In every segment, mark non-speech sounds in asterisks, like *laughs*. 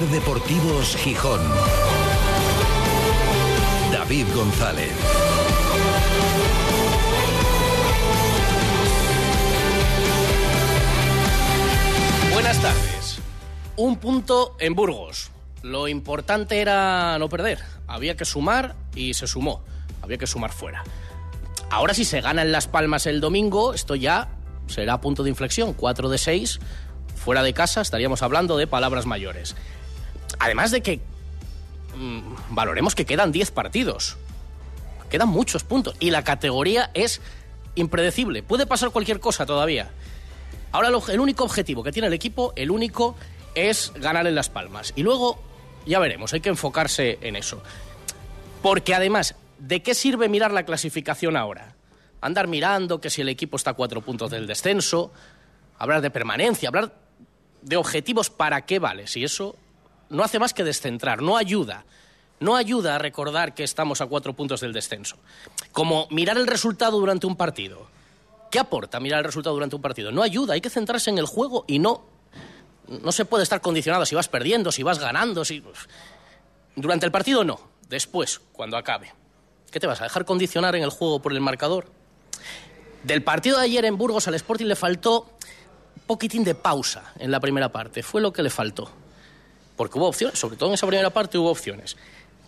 Deportivos Gijón. David González. Buenas tardes. Un punto en Burgos. Lo importante era no perder. Había que sumar y se sumó. Había que sumar fuera. Ahora si se gana en Las Palmas el domingo, esto ya será punto de inflexión. 4 de 6. Fuera de casa estaríamos hablando de palabras mayores. Además de que mm, valoremos que quedan 10 partidos. Quedan muchos puntos. Y la categoría es impredecible. Puede pasar cualquier cosa todavía. Ahora lo- el único objetivo que tiene el equipo, el único, es ganar en Las Palmas. Y luego, ya veremos, hay que enfocarse en eso. Porque además, ¿de qué sirve mirar la clasificación ahora? Andar mirando que si el equipo está a cuatro puntos del descenso, hablar de permanencia, hablar de objetivos, ¿para qué vale? Si eso no hace más que descentrar, no ayuda. No ayuda a recordar que estamos a cuatro puntos del descenso. Como mirar el resultado durante un partido. ¿Qué aporta mirar el resultado durante un partido? No ayuda, hay que centrarse en el juego y no. No se puede estar condicionado si vas perdiendo, si vas ganando, si. Durante el partido no, después, cuando acabe. ¿Qué te vas a dejar condicionar en el juego por el marcador? Del partido de ayer en Burgos al Sporting le faltó un poquitín de pausa en la primera parte, fue lo que le faltó. Porque hubo opciones, sobre todo en esa primera parte hubo opciones.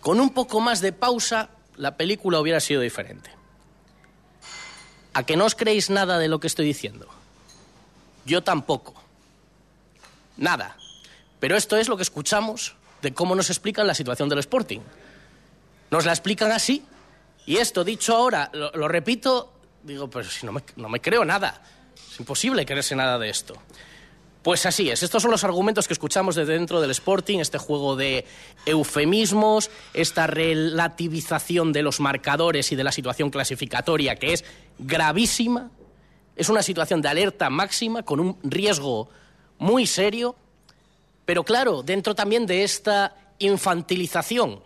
Con un poco más de pausa, la película hubiera sido diferente. ¿A que no os creéis nada de lo que estoy diciendo? Yo tampoco. Nada. Pero esto es lo que escuchamos de cómo nos explican la situación del Sporting. Nos la explican así. Y esto, dicho ahora, lo, repito, digo, pero si no me, no me creo nada. Es imposible creerse nada de esto. Pues así es, estos son los argumentos que escuchamos desde dentro del Sporting, este juego de eufemismos, esta relativización de los marcadores y de la situación clasificatoria que es gravísima, es una situación de alerta máxima con un riesgo muy serio, pero claro, dentro también de esta infantilización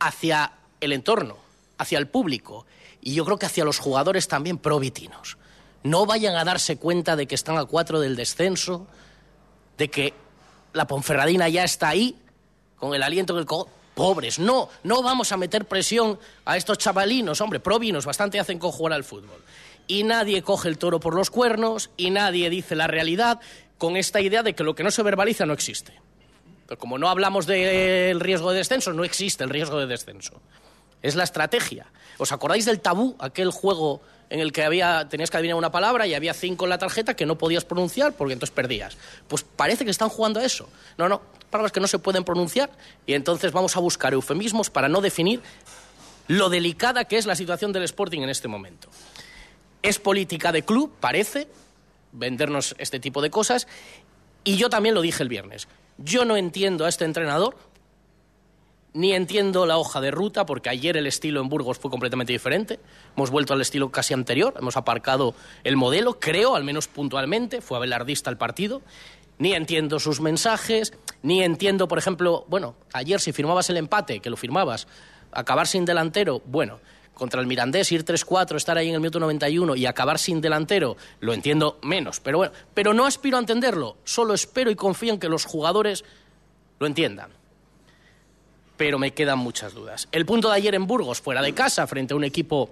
hacia el entorno, hacia el público y yo creo que hacia los jugadores también provitinos no vayan a darse cuenta de que están a cuatro del descenso, de que la Ponferradina ya está ahí, con el aliento del co Pobres, no, no vamos a meter presión a estos chavalinos, hombre, provinos, bastante hacen con jugar al fútbol. Y nadie coge el toro por los cuernos y nadie dice la realidad con esta idea de que lo que no se verbaliza no existe. Pero como no hablamos del riesgo de descenso, no existe el riesgo de descenso. Es la estrategia. ¿Os acordáis del tabú, aquel juego en el que había, tenías que adivinar una palabra y había cinco en la tarjeta que no podías pronunciar porque entonces perdías? Pues parece que están jugando a eso. No, no, palabras que no se pueden pronunciar y entonces vamos a buscar eufemismos para no definir lo delicada que es la situación del Sporting en este momento. Es política de club, parece, vendernos este tipo de cosas y yo también lo dije el viernes. Yo no entiendo a este entrenador, ni entiendo la hoja de ruta, porque ayer el estilo en Burgos fue completamente diferente. Hemos vuelto al estilo casi anterior, hemos aparcado el modelo, creo, al menos puntualmente, fue abelardista el partido. Ni entiendo sus mensajes, ni entiendo, por ejemplo, bueno, ayer si firmabas el empate, que lo firmabas, acabar sin delantero, bueno, contra el Mirandés, ir 3-4, estar ahí en el minuto 91 y acabar sin delantero, lo entiendo menos. Pero bueno, pero no aspiro a entenderlo, solo espero y confío en que los jugadores lo entiendan pero me quedan muchas dudas. El punto de ayer en Burgos, fuera de casa, frente a un equipo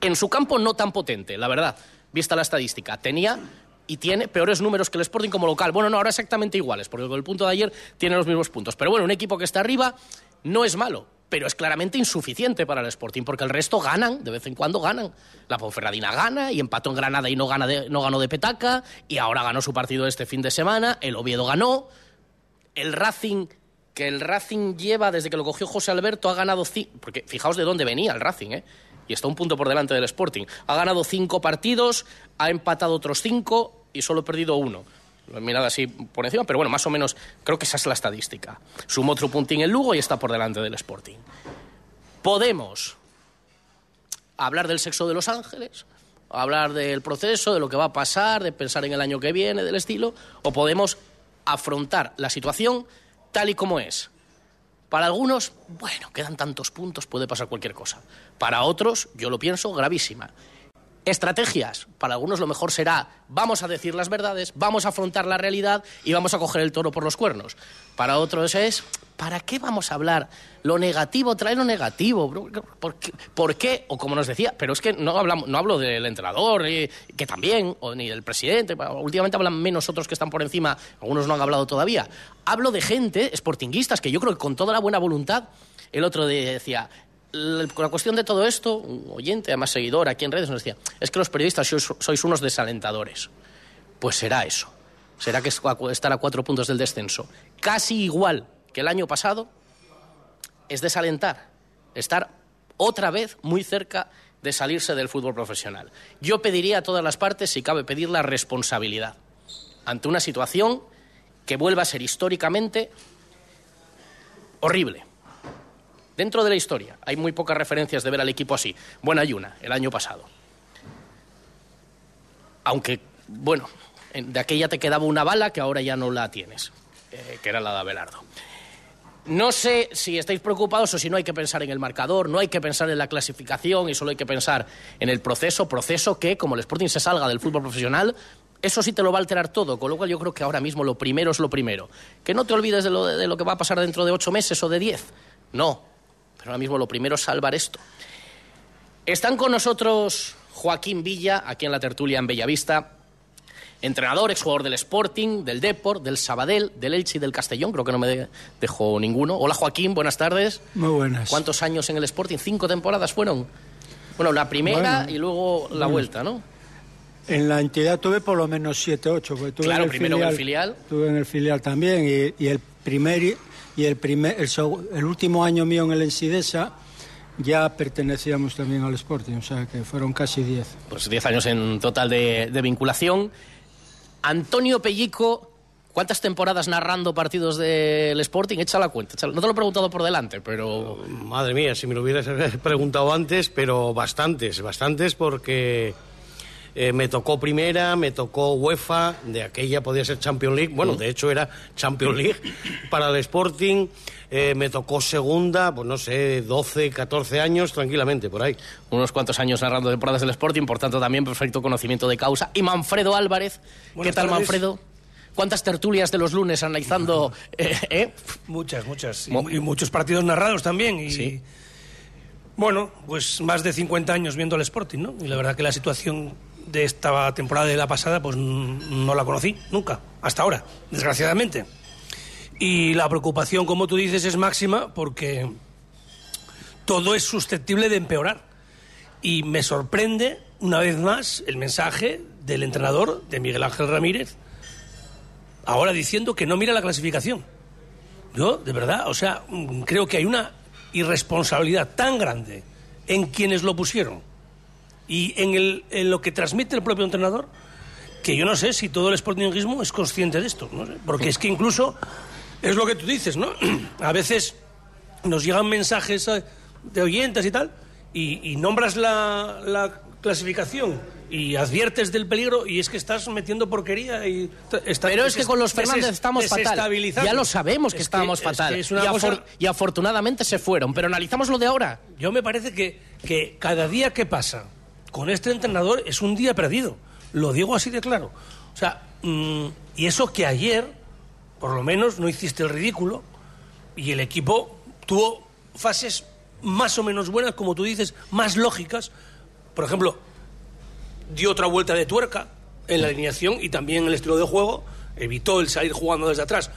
en su campo no tan potente, la verdad, vista la estadística. Tenía y tiene peores números que el Sporting como local. Bueno, no, ahora exactamente iguales, porque el punto de ayer tiene los mismos puntos. Pero bueno, un equipo que está arriba no es malo, pero es claramente insuficiente para el Sporting, porque el resto ganan, de vez en cuando ganan. La Ponferradina gana y empató en Granada y no, gana no ganó de petaca, y ahora ganó su partido este fin de semana, el Oviedo ganó, el Racing que el Racing lleva desde que lo cogió José Alberto ha ganado ci- porque fijaos de dónde venía el Racing ¿eh? y está un punto por delante del Sporting. Ha ganado cinco partidos ha empatado otros cinco y solo ha perdido uno. Lo he mirado así por encima pero bueno más o menos creo que esa es la estadística. Sumó otro puntín el Lugo y está por delante del Sporting. Podemos hablar del sexo de los ángeles hablar del proceso, de lo que va a pasar, de pensar en el año que viene, del estilo, o podemos afrontar la situación tal y como es. Para algunos, bueno, quedan tantos puntos, puede pasar cualquier cosa. Para otros, yo lo pienso, gravísima. Estrategias. Para algunos lo mejor será vamos a decir las verdades, vamos a afrontar la realidad y vamos a coger el toro por los cuernos. Para otros es ¿para qué vamos a hablar lo negativo? Trae lo negativo. ¿Por qué? O como nos decía, pero es que no, hablamos, no hablo del entrenador, eh, que también, o ni del presidente. Últimamente hablan menos otros que están por encima, algunos no han hablado todavía. Hablo de gente, sportinguistas, que yo creo que con toda la buena voluntad, el otro decía, la cuestión de todo esto, un oyente, además seguidor aquí en redes, nos decía, es que los periodistas sois, unos desalentadores. Pues será eso. Será que estar a cuatro puntos del descenso. Casi igual que el año pasado es desalentar, estar otra vez muy cerca de salirse del fútbol profesional. Yo pediría a todas las partes, si cabe pedir, la responsabilidad ante una situación que vuelva a ser históricamente horrible Dentro de la historia hay muy pocas referencias de ver al equipo así. Bueno, hay una, el año pasado. Aunque, bueno, de aquella te quedaba una bala que ahora ya no la tienes, eh, que era la de Abelardo. No sé si estáis preocupados o si no hay que pensar en el marcador, no hay que pensar en la clasificación y solo hay que pensar en el proceso, proceso que, como el Sporting se salga del fútbol profesional, eso sí te lo va a alterar todo, con lo cual yo creo que ahora mismo lo primero es lo primero. Que no te olvides de lo, de lo que va a pasar dentro de ocho meses o de diez. No, pero ahora mismo lo primero es salvar esto. Están con nosotros Joaquín Villa, aquí en la tertulia en Bellavista, entrenador, exjugador del Sporting, del Deport, del Sabadell, del Elche y del Castellón, creo que no me dejó ninguno. Hola Joaquín, buenas tardes. Muy buenas. ¿Cuántos años en el Sporting? ¿Cinco temporadas fueron? Bueno, la primera y luego la vuelta, ¿no? En la entidad tuve por lo menos siete, ocho. claro, primero en el filial. Tuve en el filial también y, y el primer y el, primer, el, último año mío en el Ensidesa ya pertenecíamos también al Sporting, o sea que fueron casi diez. Pues diez años en total de, vinculación. Antonio Pellico, ¿cuántas temporadas narrando partidos del Sporting? Echa la cuenta. No te lo he preguntado por delante, pero... Madre mía, si me lo hubieras *laughs* preguntado antes, pero bastantes, bastantes porque eh, me tocó primera, me tocó UEFA, de aquella podía ser Champions League, bueno, de hecho era Champions League *laughs* para el Sporting, eh, me tocó segunda, pues no sé, 12, 14 años tranquilamente, por ahí. Unos cuantos años narrando temporadas del Sporting, por tanto también perfecto conocimiento de causa. Y Manfredo Álvarez, ¿qué tal Manfredo? ¿Cuántas tertulias de los lunes analizando? *laughs* Eh, muchas, muchas. Y, muchos partidos narrados también. Y, ¿Sí? Bueno, pues más de 50 años viendo el Sporting, ¿no? Y la verdad que la situación de esta temporada de la pasada, pues no la conocí nunca, hasta ahora, desgraciadamente. Y la preocupación, como tú dices, es máxima porque todo es susceptible de empeorar. Y me sorprende, una vez más, el mensaje del entrenador, de Miguel Ángel Ramírez, ahora diciendo que no mira la clasificación. Yo, de verdad, o sea, creo que hay una irresponsabilidad tan grande en quienes lo pusieron y en, el, en lo que transmite el propio entrenador, que yo no sé si todo el sportingismo es consciente de esto, ¿no? porque es que incluso es lo que tú dices, ¿no? *clears throat* A veces nos llegan mensajes eh, de oyentes y tal, y, nombras la, la, clasificación y adviertes del peligro y es que estás metiendo porquería y pero es que con los Fernández estamos fatal ya lo sabemos que estábamos fatal y, afortunadamente se fueron pero analizamos lo de ahora yo me parece que, que cada día que pasa con este entrenador es un día perdido. Lo digo así de claro. O sea, mm, y eso que ayer, por lo menos, no hiciste el ridículo y el equipo tuvo fases más o menos buenas, como tú dices, más lógicas. Por ejemplo, dio otra vuelta de tuerca en la alineación y también en el estilo de juego, evitó el salir jugando desde atrás.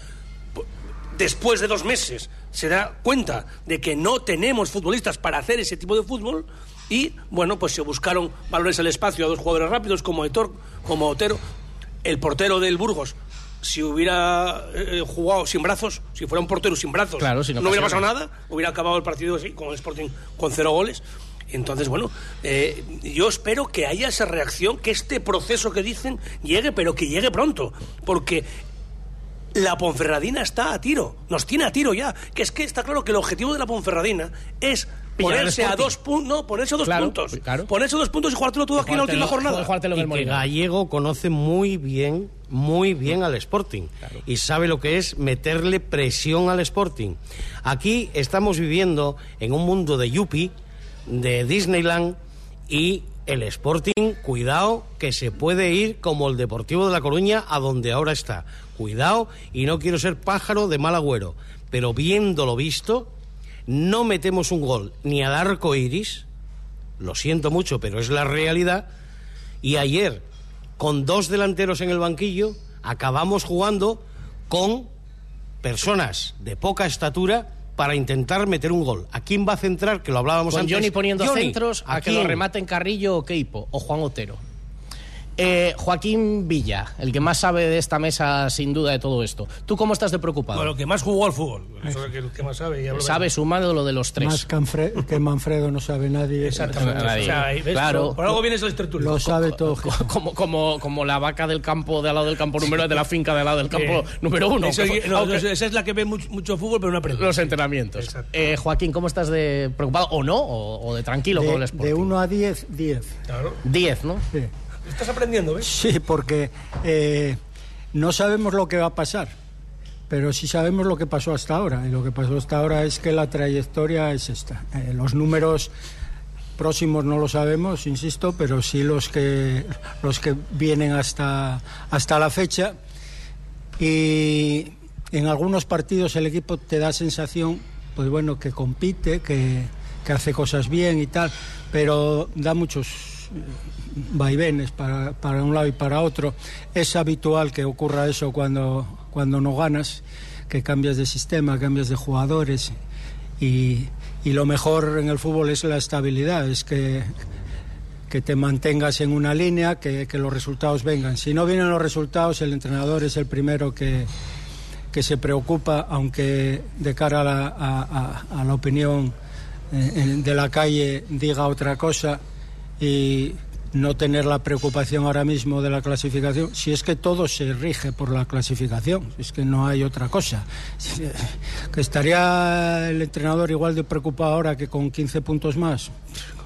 Después de dos meses se da cuenta de que no tenemos futbolistas para hacer ese tipo de fútbol y bueno, pues se buscaron valores al espacio a dos jugadores rápidos como Etor, como Otero. El portero del Burgos, si hubiera eh, jugado sin brazos, si fuera un portero sin brazos, no, hubiera pasado nada, hubiera acabado el partido así, con el Sporting con cero goles. Entonces, bueno, eh, yo espero que haya esa reacción, que este proceso que dicen llegue, pero que llegue pronto, porque la Ponferradina está a tiro, nos tiene a tiro ya, que es que está claro que el objetivo de la Ponferradina es ponerse a dos puntos, no, ponerse a dos puntos. Ponerse a dos puntos y jugártelo todo aquí en la última jornada. Y que Gallego conoce muy bien, muy bien al Sporting. Y sabe lo que es meterle presión al Sporting. Aquí estamos viviendo en un mundo de Yuppie, de Disneyland, y el Sporting, cuidado, que se puede ir como el Deportivo de La Coruña a donde ahora está. Cuidado, y no quiero ser pájaro de mal agüero, pero viéndolo visto, no metemos un gol ni al arco iris, lo siento mucho, pero es la realidad, y ayer, con dos delanteros en el banquillo, acabamos jugando con personas de poca estatura para intentar meter un gol. ¿A quién va a centrar? Que lo hablábamos Con antes. Johnny poniendo Johnny, centros a, que lo rematen Carrillo o Keipo o Juan Otero. Eh, Joaquín Villa, el que más sabe de esta mesa sin duda de todo esto. ¿Tú cómo estás de preocupado? Bueno, el que más jugó al fútbol. Eso es que el que más sabe. ya sabe sumando lo de los tres. Más que, Anfre- que Manfredo no sabe nadie. Exactamente. Nadie. O sea, Claro. Por, algo vienes al tertulio. Lo sabe todo. Co- como, como, como la vaca del campo de al lado del campo número de la finca de al lado del campo número uno. eso- que fue- no, aunque- esa es la que ve mucho, mucho fútbol, pero no aprende. los entrenamientos. Exacto. Eh, Joaquín, ¿cómo estás de preocupado? ¿O no? ¿O, o de tranquilo con el De, Sporting? de 1 a 10, 10. Claro. 10, ¿no? Sí. Estás aprendiendo, ¿ves? Sí, porque eh, no sabemos lo que va a pasar, pero sí sabemos lo que pasó hasta ahora. Y lo que pasó hasta ahora es que la trayectoria es esta. Eh, los números próximos no lo sabemos, insisto, pero sí los que, los que vienen hasta, hasta la fecha. Y en algunos partidos el equipo te da sensación, pues bueno, que compite, que, que hace cosas bien y tal, pero da muchos vaivenes para, para un lado y para otro. Es habitual que ocurra eso cuando, cuando no ganas, que cambias de sistema, cambias de jugadores y, y lo mejor en el fútbol es la estabilidad, es que, que te mantengas en una línea, que, que los resultados vengan. Si no vienen los resultados, el entrenador es el primero que, que se preocupa, aunque de cara a la, a- la opinión eh, de la calle diga otra cosa y no tener la preocupación ahora mismo de la clasificación, si es que todo se rige por la clasificación, es que no hay otra cosa. Que estaría el entrenador igual de preocupado ahora que con 15 puntos más.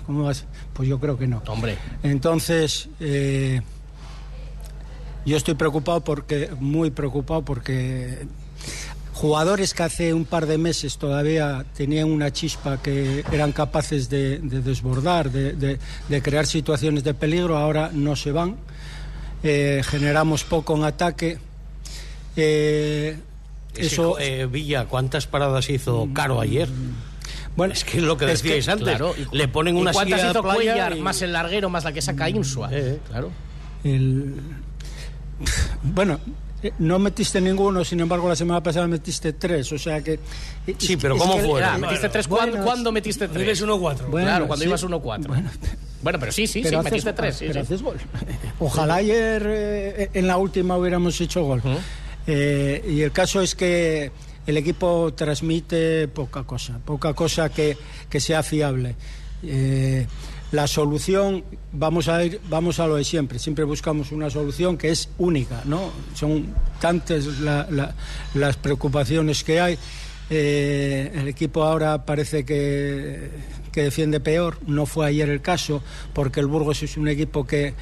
¿Cómo vas? Pues yo creo que no. Hombre. Entonces, eh, yo estoy preocupado porque, muy preocupado porque jugadores que hace un par de meses todavía tenían una chispa que eran capaces de, de desbordar, de, de- de crear situaciones de peligro, ahora no se van. Eh, generamos poco en ataque. Eh, eso, eh, Villa, ¿cuántas paradas hizo Caro ayer? bueno, Es que es lo que es que, decíais antes. Claro, y- Le ponen ¿Y una cuántas silla de hizo playa Cuellar y- más el larguero más la que saca Insua? Eh, Claro. El... Bueno, no metiste ninguno, sin embargo la semana pasada metiste tres, o sea que... Sí, pero ¿cómo fue? Ah, Bueno, metiste tres. bueno, ¿Cuándo, metiste Cuando ibas tres? 1-4. Bueno, claro, cuando sí. ibas 1-4. Bueno, pero sí, sí, sí, pero haces- metiste tres. sí, pero sí. haces gol. *laughs* Ojalá ayer eh, en la última hubiéramos hecho gol. Eh, y el caso es que el equipo transmite poca cosa, poca cosa que, que sea fiable. Eh, la solución, vamos a ir, vamos a lo de siempre, siempre buscamos una solución que es única, ¿no? Son tantas la- la- las preocupaciones que hay. Eh, el equipo ahora parece que, que defiende peor, no fue ayer el caso, porque el Burgos es un equipo que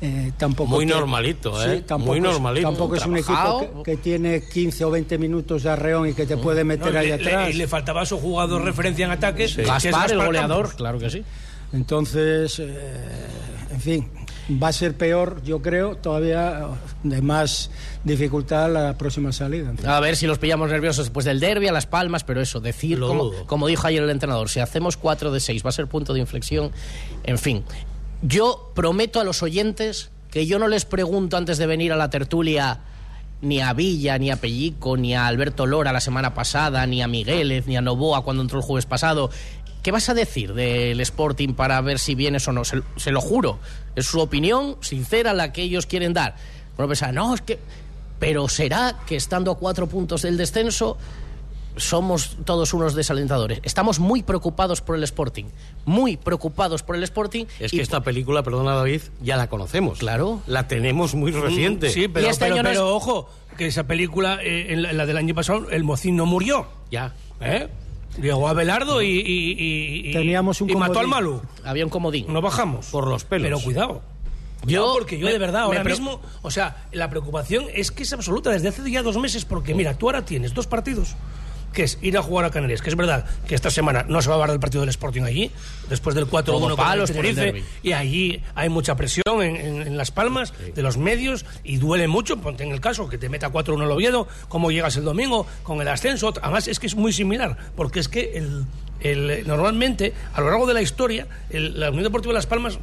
eh, tampoco... Muy normalito, ¿eh? tampoco Muy es- normalito. Tampoco es un equipo que, que tiene 15 o 20 minutos de arreón y que te puede meter No, ahí le, atrás. le- y le faltaba su jugador referencia en ataques. que es Gaspar, el goleador, Campos. claro que sí. Entonces, eh, en fin, va a ser peor, yo creo, todavía de más dificultad la próxima salida. A ver si los pillamos nerviosos después del derby a Las Palmas, pero eso, decir, Lo como, como dijo ayer el entrenador, si hacemos 4 de 6 va a ser punto de inflexión. En fin, yo prometo a los oyentes que yo no les pregunto antes de venir a la tertulia ni a Villa, ni a Pellico, ni a Alberto Lora la semana pasada, ni a Migueles, ni a Novoa cuando entró el jueves pasado. ¿Qué vas a decir del Sporting para ver si vienes o no? Se, se lo juro. Es su opinión sincera la que ellos quieren dar. Bueno, pensar, no, es que. Pero será que estando a cuatro puntos del descenso somos todos unos desalentadores. Estamos muy preocupados por el Sporting. Muy preocupados por el Sporting. Es y- que esta película, perdona David, ya la conocemos. Claro. La tenemos muy reciente. Sí, pero, Y este pero, año no pero es- ojo, que esa película, eh, en la, en la del año pasado, el mocín no murió. Ya. ¿eh? Llegó a Belardo y, y- y- y- Teníamos un y mató al. Malu. Había un comodín. No bajamos. Por los pelos. Pero cuidado. Yo- Yo, porque yo me- de verdad ahora mismo, o sea, la preocupación es que es absoluta desde hace ya dos meses, porque mira, tú ahora tienes dos partidos que es ir a jugar a Canarias, que es verdad que esta semana no se va a hablar del partido del Sporting allí, después del 4-1 Como con el palos Tenerife, y allí hay mucha presión en, en- en Las Palmas de los medios y duele mucho, ponte en el caso que te meta 4-1 el Oviedo, cómo llegas el domingo con el ascenso, además es que es muy similar, porque es que el, el- normalmente a lo largo de la historia el- la Unión Deportiva de Las Palmas,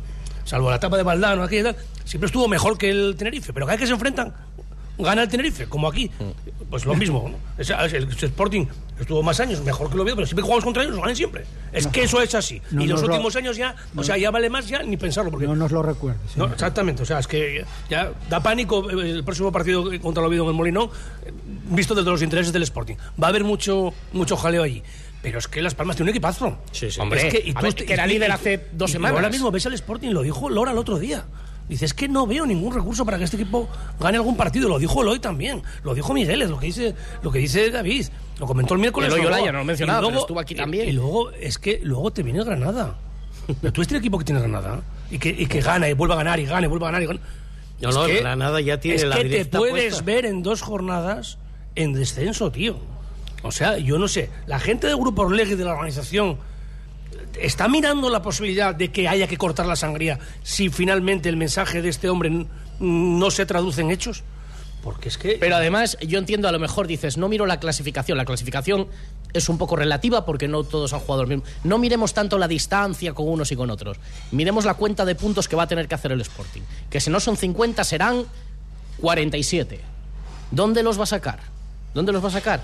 salvo la etapa de Valdano, aquella siempre estuvo mejor que el Tenerife, pero cada vez que se enfrentan gana el Tenerife, como aquí. Pues lo mismo. ¿no? Es- el Sporting estuvo más años mejor que el Oviedo, pero siempre jugamos contra ellos, ganan siempre. Es que eso es así. No y los nos lo- últimos años ya, o sea, ya vale más ya ni pensarlo. Porque, No nos lo recuerdes. no, exactamente, o sea, es que ya da pánico eh, el próximo partido contra el Oviedo en el Molinón, eh, visto desde los intereses del Sporting. Va a haber mucho, mucho jaleo allí. Pero es que Las Palmas tiene un equipazo. Sí, sí. Hombre, Es que, y tú ver, que era líder hace dos y semanas. Ahora mismo ves al Sporting, lo dijo Lora el otro día. Dice, es que no veo ningún recurso para que este equipo gane algún partido. Lo dijo Eloy también. Lo dijo Miguel, es lo que dice, lo que dice David. Lo comentó el miércoles. Eloy Olaya, no lo y luego- pero estuvo aquí también. Y, luego, es que luego te viene el Granada. Pero tú este equipo que tiene Granada y que, y que gana y vuelve a ganar y gana y vuelve a ganar y gana. No, Es no, que- Granada ya tiene es la que te directa puedes puesta. ver en dos jornadas en descenso, tío. O sea, yo no sé. La gente del Grupo Orlegui de la organización está mirando la posibilidad de que haya que cortar la sangría si finalmente el mensaje de este hombre no se traduce en hechos. Porque es que. Pero además, yo entiendo, a lo mejor dices, no miro la clasificación. La clasificación es un poco relativa porque no todos han jugado el mismo. No miremos tanto la distancia con unos y con otros. Miremos la cuenta de puntos que va a tener que hacer el Sporting. Que si no son 50, serán 47. ¿Dónde los va a sacar? ¿Dónde los va a sacar?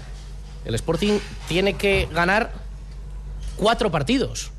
El Sporting tiene que ganar cuatro partidos.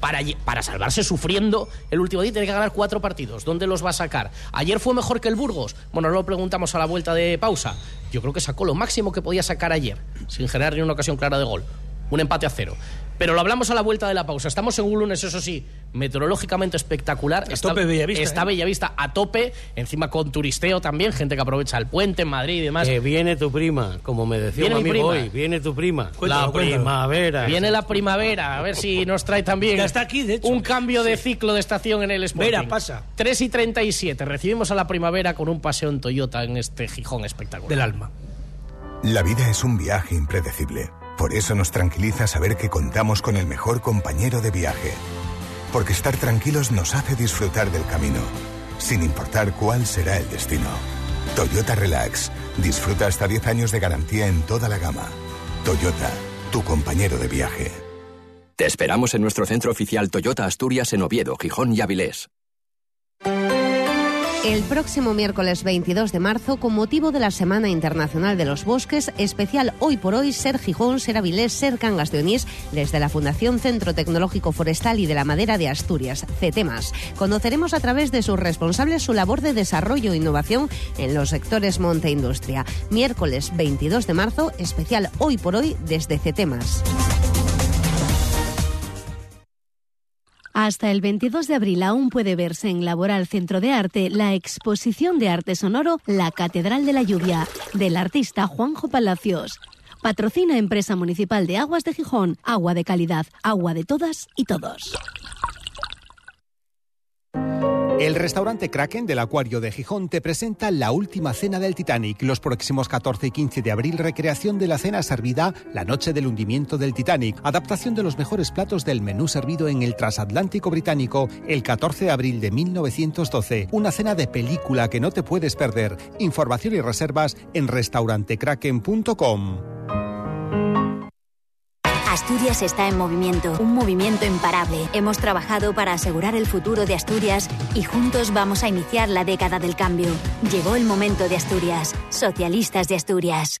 Para, para salvarse sufriendo el último día tiene que ganar cuatro partidos. ¿Dónde los va a sacar? ¿Ayer fue mejor que el Burgos? Bueno, no lo preguntamos a la vuelta de pausa. Yo creo que sacó lo máximo que podía sacar ayer, sin generar ni una ocasión clara de gol. Un empate a cero. Pero lo hablamos a la vuelta de la pausa. Estamos en un lunes, eso sí, meteorológicamente espectacular. A tope Bellavista, Está ¿eh? Bellavista a tope, encima con turisteo también, gente que aprovecha el puente en Madrid y demás. Que viene tu prima, como me decía un mi amigo prima. hoy. Viene tu prima. Cuéntalo, la cuéntalo. primavera. Viene la primavera, a ver si nos trae también Ya está aquí, de hecho. un cambio de ciclo de estación en el Sporting. Vera, pasa. 3 y 37, recibimos a la primavera con un paseo en Toyota en este Gijón espectacular. Del alma. La vida es un viaje impredecible. Por eso nos tranquiliza saber que contamos con el mejor compañero de viaje. Porque estar tranquilos nos hace disfrutar del camino, sin importar cuál será el destino. Toyota Relax. Disfruta hasta 10 años de garantía en toda la gama. Toyota, tu compañero de viaje. Te esperamos en nuestro centro oficial Toyota Asturias en Oviedo, Gijón y Avilés. El próximo miércoles 22 de marzo, con motivo de la Semana Internacional de los Bosques, especial Hoy por Hoy, Ser Gijón, Ser Avilés, Ser Cangas de Onís, desde la Fundación Centro Tecnológico Forestal y de la Madera de Asturias, CETEMAS. Conoceremos a través de sus responsables su labor de desarrollo e innovación en los sectores monte industria. Miércoles 22 de marzo, especial Hoy por Hoy, desde CETEMAS. Hasta el 22 de abril aún puede verse en Laboral Centro de Arte la exposición de arte sonoro La Catedral de la Lluvia, del artista Juanjo Palacios. Patrocina Empresa Municipal de Aguas de Gijón, agua de calidad, agua de todas y todos. El restaurante Kraken del Acuario de Gijón te presenta la última cena del Titanic. Los próximos 14 y 15 de abril, recreación de la cena servida la noche del hundimiento del Titanic. Adaptación de los mejores platos del menú servido en el transatlántico británico el 14 de abril de 1912. Una cena de película que no te puedes perder. Información y reservas en restaurantekraken.com. Asturias está en movimiento, un movimiento imparable. Hemos trabajado para asegurar el futuro de Asturias y juntos vamos a iniciar la década del cambio. Llegó el momento de Asturias. Socialistas de Asturias.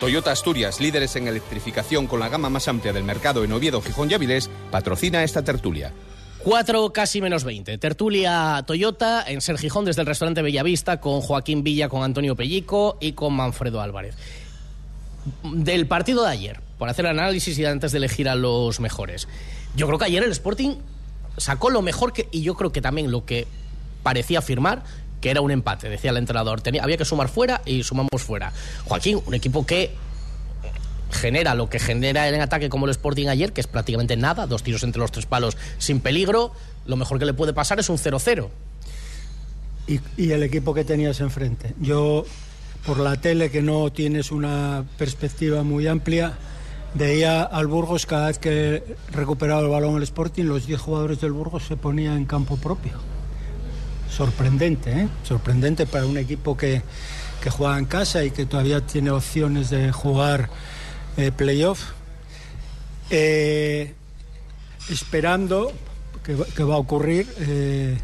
Toyota Asturias, líderes en electrificación con la gama más amplia del mercado en Oviedo, Gijón y Avilés, patrocina esta tertulia. 4 casi menos 20. Tertulia Toyota en Ser Gijón desde el restaurante Bellavista con Joaquín Villa, con Antonio Pellico y con Manfredo Álvarez. Del partido de ayer, por hacer análisis y antes de elegir a los mejores. Yo creo que ayer el Sporting sacó lo mejor que, y yo creo que también lo que parecía firmar, que era un empate, decía el entrenador. Había que sumar fuera y sumamos fuera. Joaquín, un equipo que genera lo que genera en ataque como el Sporting ayer, que es prácticamente nada, dos tiros entre los tres palos sin peligro, lo mejor que le puede pasar es un 0-0. Y, y el equipo que tenías enfrente. Yo, por la tele, que no tienes una perspectiva muy amplia, veía al Burgos cada vez que recuperaba el balón el Sporting, los 10 jugadores del Burgos se ponían en campo propio. Sorprendente, ¿eh? Sorprendente para un equipo que, que juega en casa y que todavía tiene opciones de jugar eh, playoff. Eh, esperando que, va- que va a ocurrir. eh,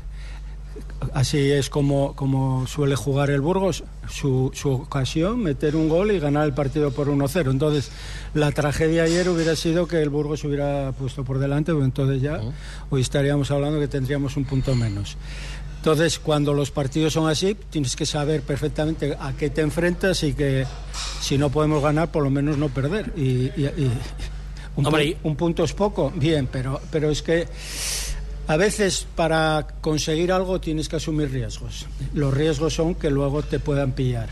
así es como, como suele jugar el Burgos, su, su ocasión, meter un gol y ganar el partido por 1-0. Entonces, la tragedia ayer hubiera sido que el Burgos hubiera puesto por delante, pues entonces ya hoy estaríamos hablando que tendríamos un punto menos. Entonces, cuando los partidos son así, tienes que saber perfectamente a qué te enfrentas y que si no podemos ganar, por lo menos no perder. Y, y- y un, Hombre, pu- y- un punto es poco, bien, pero, pero es que a veces para conseguir algo tienes que asumir riesgos. Los riesgos son que luego te puedan pillar.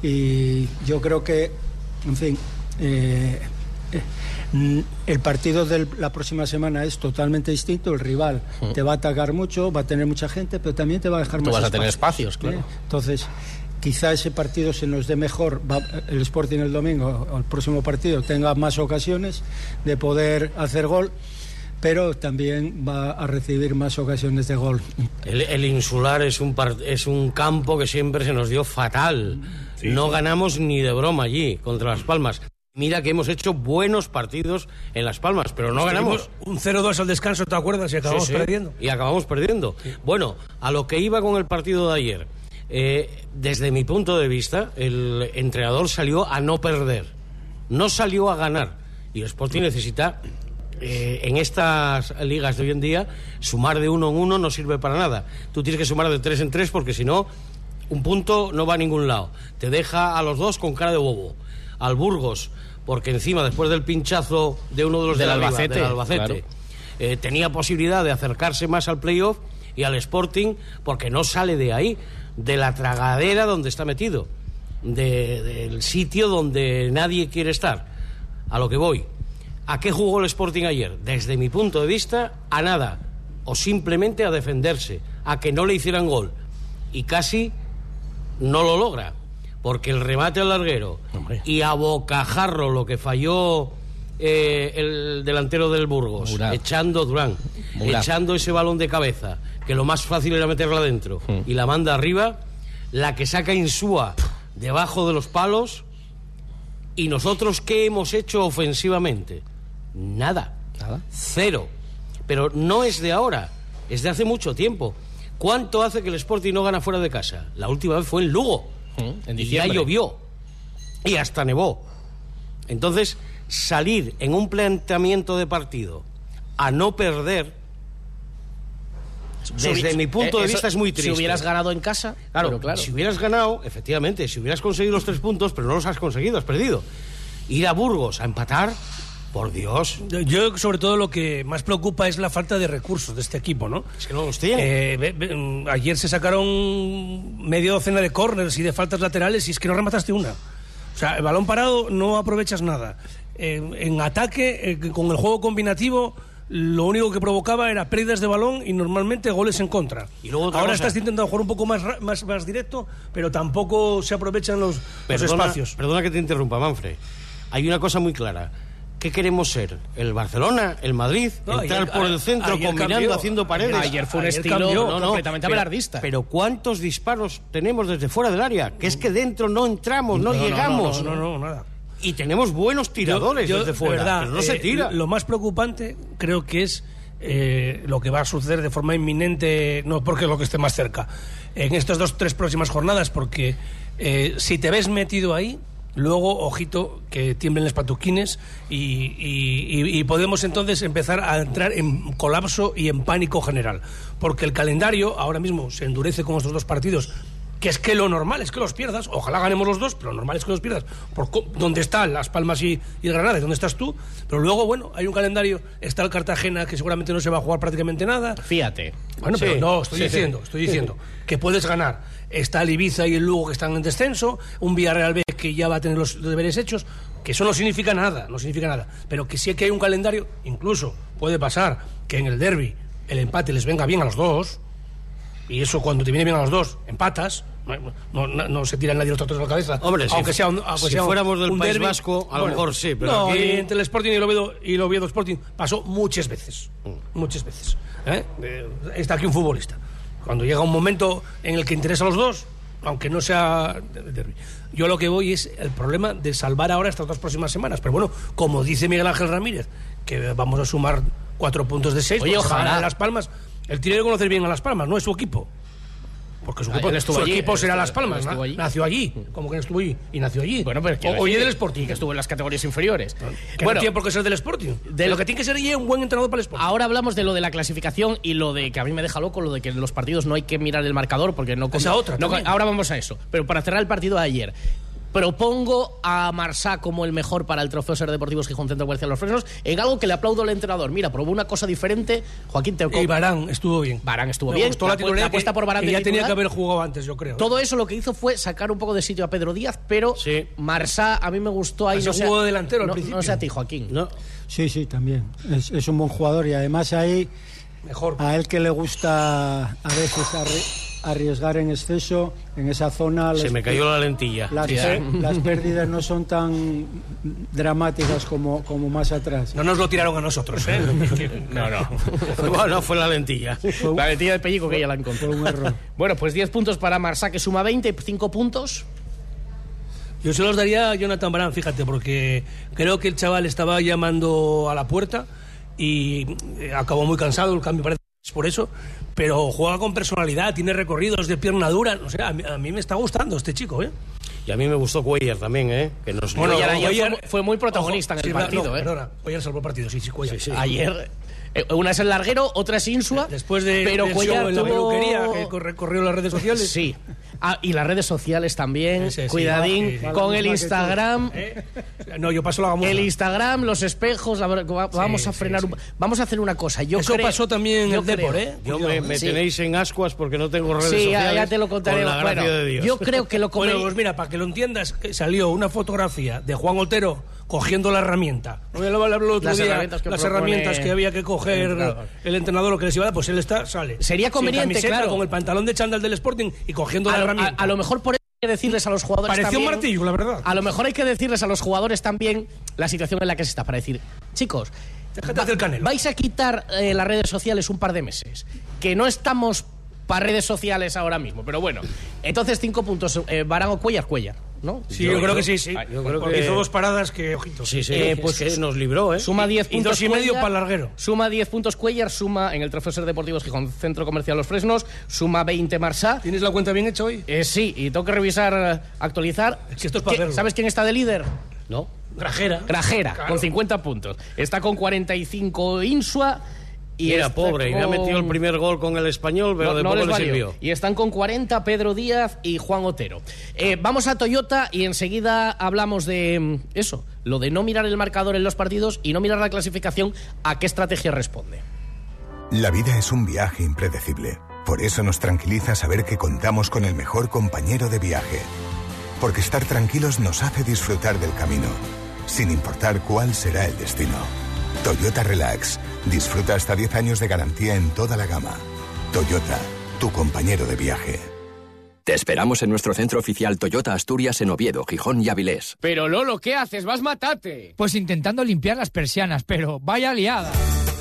Y yo creo que, en fin, eh, el partido de la próxima semana es totalmente distinto. El rival te va a atacar mucho, va a tener mucha gente, pero también te va a dejar Tú más vas a tener espacios, claro. ¿eh? Entonces, quizá ese partido se nos dé mejor, va- el Sporting el domingo o el próximo partido tenga más ocasiones de poder hacer gol, pero también va a recibir más ocasiones de gol. El, el insular es un, par- es un campo que siempre se nos dio fatal. no ganamos ni de broma allí contra Las Palmas. Mira que hemos hecho buenos partidos en Las Palmas, pero no ganamos. Un 0-2 al descanso, ¿te acuerdas? Y acabamos Sí, sí, perdiendo. Y acabamos perdiendo. Bueno, a lo que iba con el partido de ayer. eh, desde mi punto de vista, el entrenador salió a no perder. No salió a ganar. Y el Sporting necesita, eh, en estas ligas de hoy en día, sumar de uno en uno no sirve para nada. Tú tienes que sumar de tres en tres porque si no, un punto no va a ningún lado. Te deja a los dos con cara de bobo. Al Burgos, porque encima, después del pinchazo de uno de los Del de Albacete, del Albacete, claro. eh, tenía posibilidad de acercarse más al playoff y al Sporting porque no sale de ahí, de la tragadera donde está metido, de- del sitio donde nadie quiere estar. A lo que voy. ¿A qué jugó el Sporting ayer? Desde mi punto de vista, a nada. O simplemente a defenderse, a que no le hicieran gol. Y casi no lo logra. Porque el remate al larguero y a bocajarro lo que falló eh, el delantero del Burgos, echando Durán, echando ese balón de cabeza, que lo más fácil era meterla adentro, y la manda arriba, la que saca Insúa debajo de los palos, y nosotros qué hemos hecho ofensivamente? Nada. Nada. Cero. Pero no es de ahora, es de hace mucho tiempo. ¿Cuánto hace que el Sporting no gana fuera de casa? La última vez fue en Lugo. En Y ya llovió. Y hasta nevó. Entonces, salir en un planteamiento de partido a no perder, desde Si- mi punto eh, de eso, vista, es muy triste. Si hubieras ganado en casa, Claro, pero claro. si hubieras ganado, efectivamente, si hubieras conseguido los tres puntos, pero no los has conseguido, has perdido. Ir a Burgos a empatar, por Dios. Yo- sobre todo, lo que más preocupa es la falta de recursos de este equipo, ¿no? Es que no los tiene. Eh, mm, ayer se sacaron media docena de corners y de faltas laterales y es que no remataste una. O sea, el balón parado no aprovechas nada. Eh, en ataque, eh, con el juego combinativo, lo único que provocaba era pérdidas de balón y normalmente goles en contra. Y luego Ahora cosa. estás intentando jugar un poco más, más, más directo, pero tampoco se aprovechan los, los Perdona, espacios. perdona que te interrumpa, Manfred. Hay una cosa muy clara. ¿Qué queremos ser? ¿El Barcelona? ¿El Madrid? No, ¿Entrar ayer- por el centro combinando, cambió. haciendo paredes? Ayer fue un Ayer estilo cambió. No, no, completamente pero- abelardista. Pero ¿cuántos disparos tenemos desde fuera del área? Que es que dentro no entramos, no, llegamos. No, no, no, nada. Y tenemos buenos tiradores Yo- yo, desde de fuera, verdad, pero no se eh, tira. Lo más preocupante creo que es eh, lo que va a suceder de forma inminente, no porque es lo que esté más cerca, en estas dos, tres próximas jornadas, porque eh, si te ves metido ahí, luego, ojito, que tiemblen los patuquines y, y- y- y podemos entonces empezar a entrar en colapso y en pánico general. Porque el calendario ahora mismo se endurece con estos dos partidos que es que lo normal es que los pierdas, ojalá ganemos los dos, pero lo normal es que los pierdas, por donde están Las Palmas y, y el Granada, y donde estás tú, pero luego, bueno, hay un calendario, está el Cartagena, que seguramente no se va a jugar prácticamente nada. Fíjate. Bueno, Sí, pero no, estoy sí, diciendo, sí. estoy diciendo que puedes ganar. Está el Ibiza y el Lugo que están en descenso, un Villarreal B que ya va a tener los deberes hechos, que eso no significa nada, no significa nada, pero que sí que hay un calendario, incluso puede pasar que en el derby el empate les venga bien a los dos, y eso cuando te viene bien a los dos, empatas, no, no- no- no se tira nadie los trastos a la cabeza. Hombre, si aunque fu- sea un, aunque si sea fuéramos del País Vasco, a lo mejor sí, pero no, aquí- y entre el Sporting y el Oviedo, y el Oviedo Sporting pasó muchas veces. Mm. Muchas veces. ¿eh? Eh, Está aquí un futbolista. Cuando llega un momento en el que interesa a los dos, aunque no sea. Yo lo que voy es el problema de salvar ahora estas dos próximas semanas. Pero bueno, como dice Miguel Ángel Ramírez, que vamos a sumar cuatro puntos de seis, Oye, ojalá. Las Palmas. Él tiene que conocer bien a Las Palmas, no es su equipo. Porque su Ah, equipo, estuvo su allí, equipo será Las Palmas. Nació allí. Como que estuvo allí. Y nació allí. Bueno, pero O- Oye del Sporting. Que estuvo en las categorías inferiores. Que no tiene por qué ser del Sporting. De lo que tiene que ser un buen entrenador para el Sporting. Ahora hablamos de lo de la clasificación y lo de que a mí me deja loco, lo de que en los partidos no hay que mirar el marcador porque no... Esa otra no- ahora vamos a eso. Pero para cerrar el partido de ayer, propongo a Marsá como el mejor para el trofeo Ser Deportivos Gijón Centro Comercial Los Fresnos en algo que le aplaudo al entrenador. Mira, probó una cosa diferente. Joaquín te Y Barán estuvo bien. Barán estuvo Me bien. gustó la titularidad apuesta que- por Barán que ya tenía que haber jugado antes, yo creo. Todo eso lo que hizo fue sacar un poco de sitio a Pedro Díaz, pero Marsá a mí me gustó ahí. Así no jugó de delantero al no, principio. no sé a ti, Joaquín. Sí, sí, también. Es, es un buen jugador y además ahí, Mejor. a él que le gusta a veces arri- arriesgar en exceso, en esa zona... Se las- me cayó la lentilla. Las, Sí, pérdidas no son tan dramáticas como, como más atrás. No nos lo tiraron a nosotros, ¿eh? *laughs* No, no. *laughs* bueno, fue la lentilla. La lentilla de pellico que ella la encontró. Fue un error. *laughs* Bueno, pues 10 puntos para Marsá, que suma 20, 5 puntos. Yo se los daría a Jonathan Barán, fíjate, porque creo que el chaval estaba llamando a la puerta y eh, acabó muy cansado, el cambio parece es por eso, pero juega con personalidad, tiene recorridos de pierna dura, no sé, a mí, a mí me está gustando este chico, ¿eh? Y a mí me gustó Cuellar también, ¿eh? Que nos Bueno, ayer fue, fue muy protagonista Ojo, en el sí, partido, no, ¿eh? Perdona, Cuellar salvó el partido, sí, sí, Cuellar. Ayer, eh, una es el larguero, otra es Insua. Después de pero Cuellar show en la tuvo- peluquería que corre- corrió las redes sociales. Sí. Ah, y las redes sociales también. Sí, sí, sí. Cuidadín Sí, sí. con el Instagram. No, yo paso la gamuza. El Instagram, los espejos, la vamos a sí, frenar un- Vamos a hacer una cosa. Yo Eso creo- pasó también en yo el Depor, creo- ¿eh? Yo me, me Sí. tenéis en ascuas porque no tengo redes Sí, ya, sociales. ya te lo contaré. Con la gracia Bueno, de Dios. Yo creo que lo Bueno, pues mira, para que lo entiendas, salió una fotografía de Juan Otero cogiendo la herramienta. No voy a hablar el otro Las día, herramientas que las propone herramientas que había que coger el entrenador. el entrenador, lo que les iba a dar, pues él está, sale. Sería conveniente, camiseta, claro. Con el pantalón de chándal del Sporting y cogiendo la a, lo, a- herramienta. a lo mejor por eso hay que decirles a los jugadores Pareció un también- martillo, la verdad. A lo mejor hay que decirles a los jugadores también la situación en la que se está para decir, chicos, hacer canelo. vais a quitar eh, las redes sociales un par de meses, que no estamos para redes sociales ahora mismo, pero bueno, entonces cinco puntos, eh, Barán o Cuellar, Cuellar, ¿no? Sí, yo, creo que sí, sí. Ah, yo creo Porque que- hizo dos paradas que, ojito. Sí, sí, Eh, es pues que nos libró, ¿eh? Suma 10 Y puntos. dos y medio Cuellar, para el larguero. Suma 10 puntos Cuellar, suma en el Trofeo Ser Deportivos Gijón Centro Comercial Los Fresnos, suma 20 Marsá. ¿Tienes la cuenta bien hecha hoy? Eh, sí, y tengo que revisar, eh, actualizar. Es que esto es para ¿Qué- verlo. ¿Sabes quién está de líder? ¿No? Grajera. Grajera, Claro. con 50 puntos. Está con 45 Insua. Y era está pobre, y me ha con- metido el primer gol con el español, pero No- de no poco les le sirvió. Y están con 40 Pedro Díaz y Juan Otero. Eh, vamos a Toyota y enseguida hablamos de mm, eso, lo de no mirar el marcador en los partidos y no mirar la clasificación, a qué estrategia responde. La vida es un viaje impredecible. Por eso nos tranquiliza saber que contamos con el mejor compañero de viaje. Porque estar tranquilos nos hace disfrutar del camino, sin importar cuál será el destino. Toyota Relax. Disfruta hasta 10 años de garantía en toda la gama. Toyota, tu compañero de viaje. Te esperamos en nuestro centro oficial Toyota Asturias en Oviedo, Gijón y Avilés. Pero Lolo, ¿qué haces? ¡Vas matate! Pues intentando limpiar las persianas, pero vaya liada.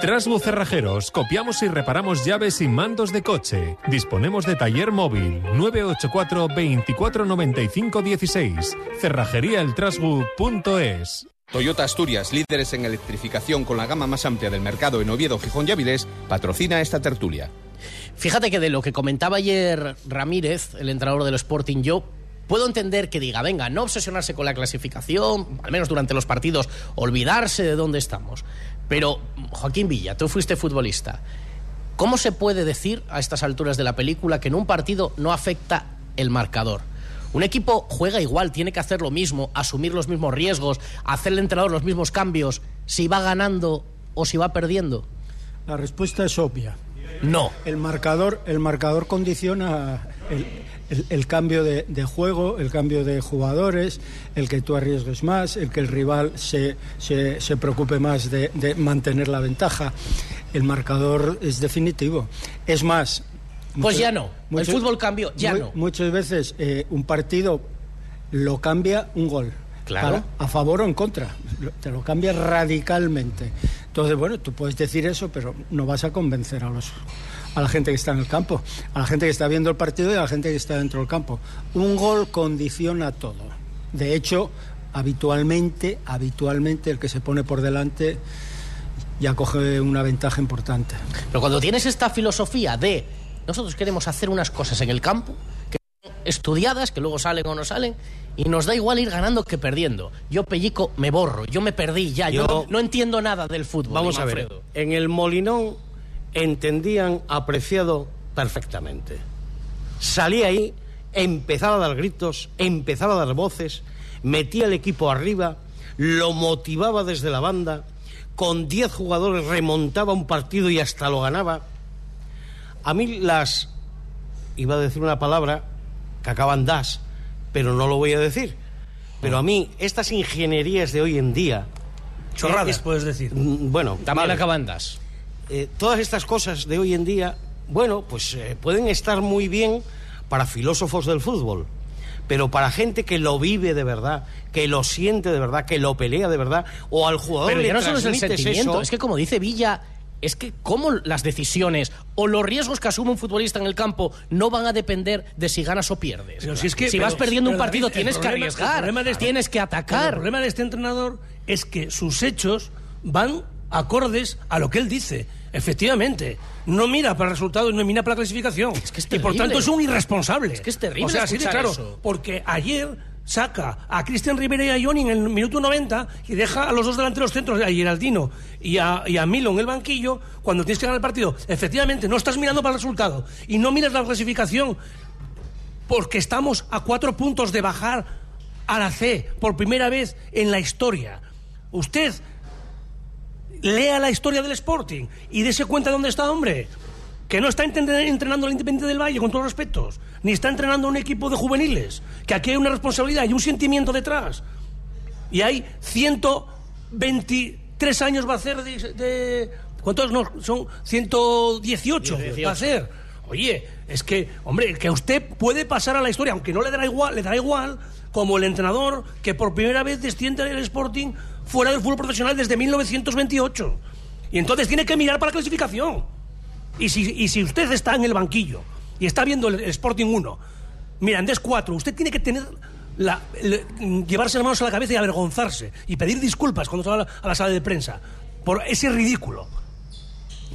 Trasbu Cerrajeros, copiamos y reparamos llaves y mandos de coche. Disponemos de taller móvil 984 2495 16. Cerrajeríaeltrasbu.es. Toyota Asturias, líderes en electrificación con la gama más amplia del mercado en Oviedo, Gijón y Avilés, patrocina esta tertulia. Fíjate que de lo que comentaba ayer Ramírez, el entrenador del Sporting, yo puedo entender que diga, venga, no obsesionarse con la clasificación, al menos durante los partidos, olvidarse de dónde estamos. Pero, Joaquín Villa, tú fuiste futbolista. ¿Cómo se puede decir a estas alturas de la película que en un partido no afecta el marcador? Un equipo juega igual, tiene que hacer lo mismo, asumir los mismos riesgos, hacerle entrenador los mismos cambios, si va ganando o si va perdiendo. La respuesta es obvia. No. El marcador, el marcador condiciona el, el, el cambio de, de, juego, el cambio de jugadores, el que tú arriesgues más, el que el rival se, se, se preocupe más de, de, mantener la ventaja. El marcador es definitivo. Es más. Pues ya no. El fútbol cambió, ya no. Muchas veces eh, un partido lo cambia un gol. Claro. Para, a favor o en contra. Te lo cambia radicalmente. Entonces, bueno, tú puedes decir eso, pero no vas a convencer a los a la gente que está en el campo, a la gente que está viendo el partido y a la gente que está dentro del campo. Un gol condiciona todo. De hecho, habitualmente, habitualmente el que se pone por delante ya coge una ventaja importante. Pero cuando tienes esta filosofía de nosotros queremos hacer unas cosas en el campo que son estudiadas, que luego salen o no salen, y nos da igual ir ganando que perdiendo. Yo, Pellico, me borro, yo me perdí ya, yo, yo no, no, entiendo nada del fútbol. Vamos a ver, en el Molinón entendían apreciado perfectamente. Salía ahí, empezaba a dar gritos, empezaba a dar voces, metía el equipo arriba, lo motivaba desde la banda, con 10 jugadores remontaba un partido y hasta lo ganaba. A mí las, iba a decir una palabra que acaban das, pero no lo voy a decir. Pero a mí, estas ingenierías de hoy en día... Chorradas, es, puedes decir. Bueno, también vale. acaban das eh, todas estas cosas de hoy en día, bueno, pues eh, pueden estar muy bien para filósofos del fútbol, pero para gente que lo vive de verdad, que lo siente de verdad, que lo pelea de verdad, o al jugador pero le no solo es el sentimiento, eso, es que como dice Villa, es que cómo las decisiones o los riesgos que asume un futbolista en el campo no van a depender de si ganas o pierdes. Pero si, es que, si pero, vas perdiendo un partido David, tienes problema, que arriesgar, este, tienes que atacar. El problema de este entrenador es que sus hechos van acordes a lo que él dice. Efectivamente, no mira para el resultado y no mira para la clasificación. Es que es y por tanto es un irresponsable. Es que es terrible. O sea, así de claro. Eso. Porque ayer saca a Cristian Rivera y a Johnny en el minuto 90 y deja a los dos delanteros centros, a Geraldino y a, y a Milo en el banquillo cuando tienes que ganar el partido. Efectivamente, no estás mirando para el resultado y no miras la clasificación porque estamos a cuatro puntos de bajar a la C por primera vez en la historia. Usted lea la historia del Sporting y dése cuenta de dónde está, hombre. Que no está entrenando al Independiente del Valle, con todos los respetos, ni está entrenando a un equipo de juveniles. Que aquí hay una responsabilidad y un sentimiento detrás. Y hay 123 años va a hacer de. de ¿Cuántos no? Son 118 va a hacer. Oye, es que, hombre, que usted puede pasar a la historia, aunque no le dará igual, le dará igual, como el entrenador que por primera vez desciende el Sporting fuera del fútbol profesional desde 1928. Y entonces tiene que mirar para la clasificación. Y si, y si usted está en el banquillo y está viendo el, Sporting 1, Mirandés 4, usted tiene que tener la, le, llevarse las manos a la cabeza y avergonzarse y pedir disculpas cuando se va a la sala de prensa por ese ridículo.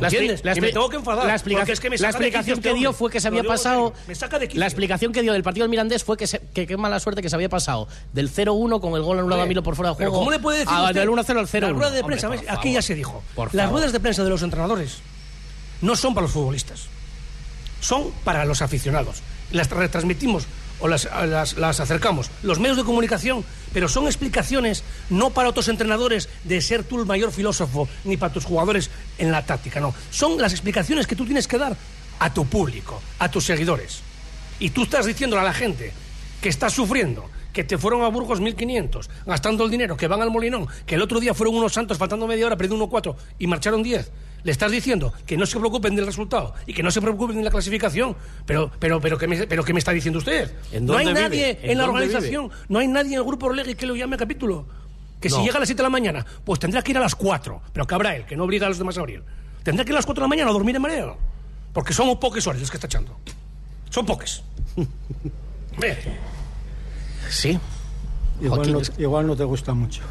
La, ¿Entiendes? la, y me tengo que enfadar. La explicación, es que, me la explicación este que dio fue que se había pasado. Me saca de la explicación que dio del partido del Mirandés fue que, se, que qué mala suerte que se había pasado del 0-1 con el gol anulado a Milo por fuera de juego. ¿Cómo le puede decir a, del 1-0 al 0-1? Las ruedas de prensa, Hombre, aquí ya se dijo. Por Las favor. ruedas de prensa de los entrenadores no son para los futbolistas. Son para los aficionados. Las retransmitimos o las, las, acercamos. Los medios de comunicación, pero son explicaciones no para otros entrenadores de ser tú el mayor filósofo, ni para tus jugadores en la táctica, no. Son las explicaciones que tú tienes que dar a tu público, a tus seguidores. Y tú estás diciéndole a la gente que estás sufriendo, que te fueron a Burgos 1500, gastando el dinero, que van al Molinón, que el otro día fueron unos santos faltando media hora, perdiendo 1-4 y marcharon 10. Le estás diciendo que no se preocupen del resultado y que no se preocupen de la clasificación. Pero, pero, pero, ¿qué, me, pero ¿qué me está diciendo usted? ¿En no hay nadie en, la ¿En dónde organización, no hay nadie en el grupo Orlegui que lo llame a capítulo. Que si llega a las 7 de la mañana, pues tendrá que ir a las 4. Pero que habrá él, que no obliga a los demás a abrir. Tendrá que ir a las 4 de la mañana a dormir en mareo. Porque son pocas horas las que está echando. Son pocas. *laughs* Sí. Igual Joaquín, no, es- igual no te gusta mucho.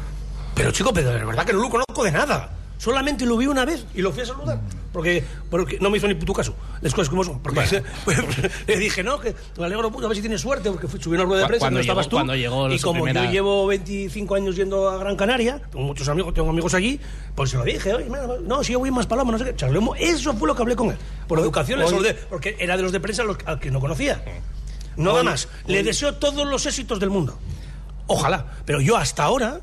Pero chico, pero de verdad que no lo conozco de nada. Solamente lo vi una vez y lo fui a saludar. Porque, porque no me hizo ni puto caso. Las cosas como son. Porque *laughs* le dije, no, que me alegro mucho, a ver si tienes suerte, porque fui, subí una rueda de prensa cuando no estabas llegó- tú. cuando llegó y como primera- yo llevo 25 años yendo a Gran Canaria, tengo muchos amigos, tengo amigos allí, pues se lo dije, oye, mira, no, si yo voy más paloma, no sé qué. Charlemos. Eso fue lo que hablé con él. Por educación, saludé, porque era de los de prensa los, al que no conocía. Nada más. Le deseo todos los éxitos del mundo. Ojalá. Pero yo hasta ahora,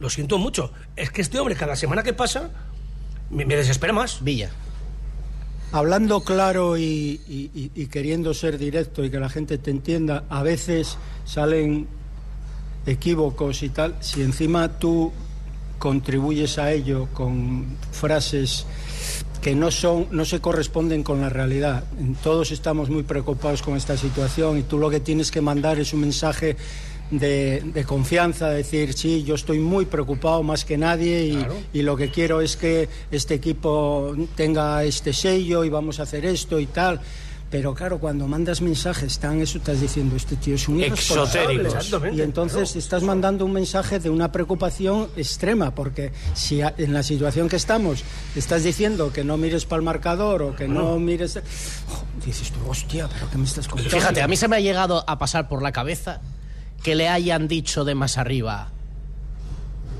lo siento mucho, es que este hombre cada semana que pasa me, me desespera más. Villa. Hablando claro y, y- y- y queriendo ser directo y que la gente te entienda, a veces salen equívocos y tal. Si encima tú contribuyes a ello con frases que no son no se corresponden con la realidad. Todos estamos muy preocupados con esta situación y tú lo que tienes que mandar es un mensaje de, de confianza, decir, sí, yo estoy muy preocupado más que nadie y, y lo que quiero es que este equipo tenga este sello y vamos a hacer esto y tal. Pero claro, cuando mandas mensajes tan eso, estás diciendo, este tío es un. Exactamente, Y entonces estás mandando un mensaje de una preocupación extrema, porque si en la situación que estamos estás diciendo que no mires para el marcador o que no mires... Dices tú, hostia, pero ¿qué me estás contando? Fíjate, a mí se me ha llegado a pasar por la cabeza que le hayan dicho de más arriba,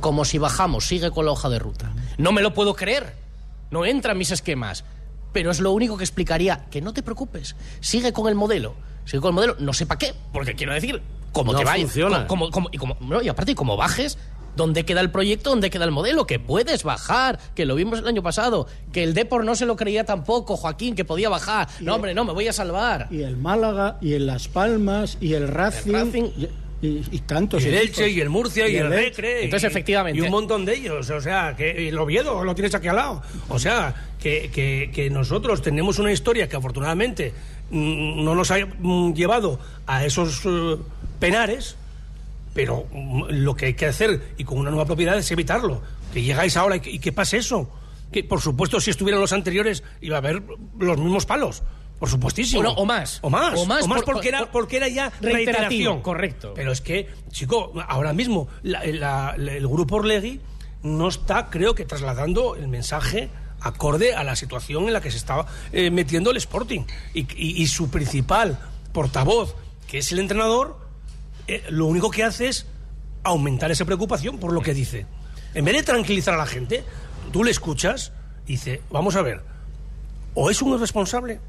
como si bajamos, sigue con la hoja de ruta. No me lo puedo creer, no entra en mis esquemas, pero es lo único que explicaría que no te preocupes, sigue con el modelo, sigue con el modelo, no sé para qué, porque quiero decir, como No te como, como- y, como, no, y aparte, como bajes, ¿dónde queda el proyecto? ¿Dónde queda el modelo? Que puedes bajar, que lo vimos el año pasado, que el Depor no se lo creía tampoco, Joaquín, que podía bajar. No, hombre, no, me voy a salvar. Y el Málaga, y el Las Palmas, y el Racing, Racing. Y, y- y tantos Y el. Elche, y el Murcia, y, el. Recre. y- Entonces, efectivamente. Y un montón de ellos. O sea, que y el Oviedo lo tienes aquí al lado. O sea, que, que- que nosotros tenemos una historia que afortunadamente mm, no nos ha mm, llevado a esos eh, penares, pero mm, lo que hay que hacer, y con una nueva propiedad, es evitarlo. Que llegáis ahora y que, y que pase eso. Que, por supuesto, si estuvieran los anteriores, iba a haber los mismos palos. Por supuestísimo. O más. O más. O más por- porque, era, por- porque era ya reiteración. correcto. Pero es que, chico, ahora mismo la- la- la- el grupo Orlegui no está, creo que, trasladando el mensaje acorde a la situación en la que se estaba eh, metiendo el Sporting. Y, y- y su principal portavoz, que es el entrenador, eh, lo único que hace es aumentar esa preocupación por lo que dice. En vez de tranquilizar a la gente, tú le escuchas y dice, vamos a ver, o es un irresponsable,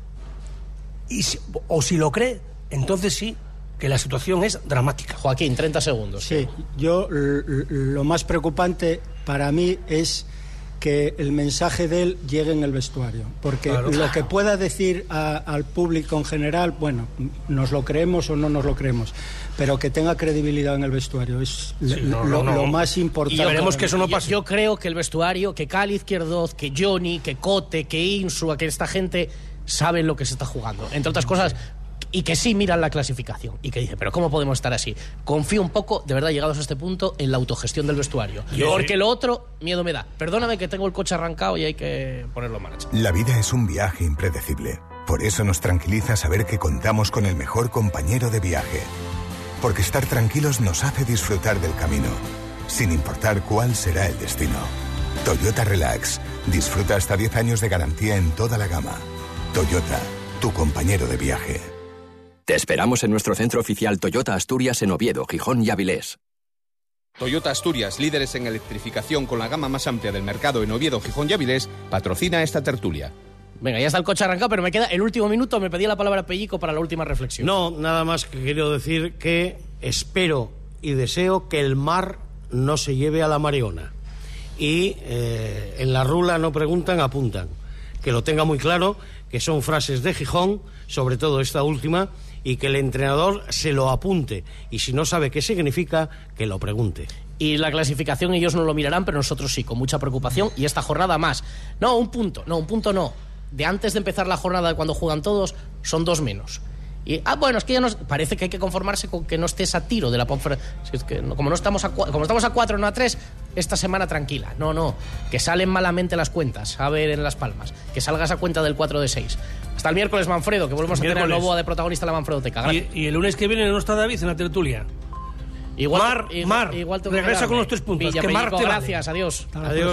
y si- o si lo cree, entonces sí, que la situación es dramática. Joaquín, 30 segundos. Sí, yo lo más preocupante para mí es que el mensaje de él llegue en el vestuario, porque Claro. lo que pueda decir a- al público en general, bueno, nos lo creemos o no nos lo creemos, pero que tenga credibilidad en el vestuario es no, lo, no, no. lo más importante. Y veremos que eso no Yo- pase. Yo, creo que el vestuario, que Cali Izquierdoz, que Johnny, que Cote, que Insua, que esta gente saben lo que se está jugando. Entre otras cosas, y que sí miran la clasificación. Y que dice, pero ¿cómo podemos estar así? Confío un poco, de verdad, llegados a este punto, en la autogestión del vestuario. Yo- Porque lo otro, miedo me da. Perdóname que tengo el coche arrancado y hay que ponerlo en marcha. La vida es un viaje impredecible. Por eso nos tranquiliza saber que contamos con el mejor compañero de viaje. Porque estar tranquilos nos hace disfrutar del camino, sin importar cuál será el destino. Toyota Relax. Disfruta hasta 10 años de garantía en toda la gama. Toyota, tu compañero de viaje. Te esperamos en nuestro centro oficial Toyota Asturias en Oviedo, Gijón y Avilés. Toyota Asturias, líderes en electrificación con la gama más amplia del mercado en Oviedo, Gijón y Avilés, patrocina esta tertulia. Venga, ya está el coche arrancado, pero me queda el último minuto. Me pedía la palabra Pellico para la última reflexión. No, nada más que quiero decir que espero y deseo que el mar no se lleve a la mareona. Y eh, en la rula no preguntan, apuntan. Que lo tenga muy claro, que son frases de Gijón, sobre todo esta última, y que el entrenador se lo apunte. Y si no sabe qué significa, que lo pregunte. Y la clasificación ellos no lo mirarán, pero nosotros sí, con mucha preocupación. Y esta jornada más. No, un punto, no, un punto no. De antes de empezar la jornada, cuando juegan todos, son dos menos. Y, ah, bueno, es que ya nos parece que hay que conformarse con que no estés a tiro de la Ponferradina. Si es que no- como, no estamos a, cua- como estamos a cuatro, no a tres, esta semana tranquila. No, no, que salen malamente las cuentas, a ver en Las Palmas. Que salgas a cuenta del 4 de 6. Hasta el miércoles, Manfredo, que volvemos a tener el nuevo de protagonista la Manfredo Teca. Gracias. Y, y el lunes que viene no está David en la tertulia. Igual, Mar, igual- Mar, igual regresa con los tres puntos. Que Mar vale. gracias, adiós. Adiós.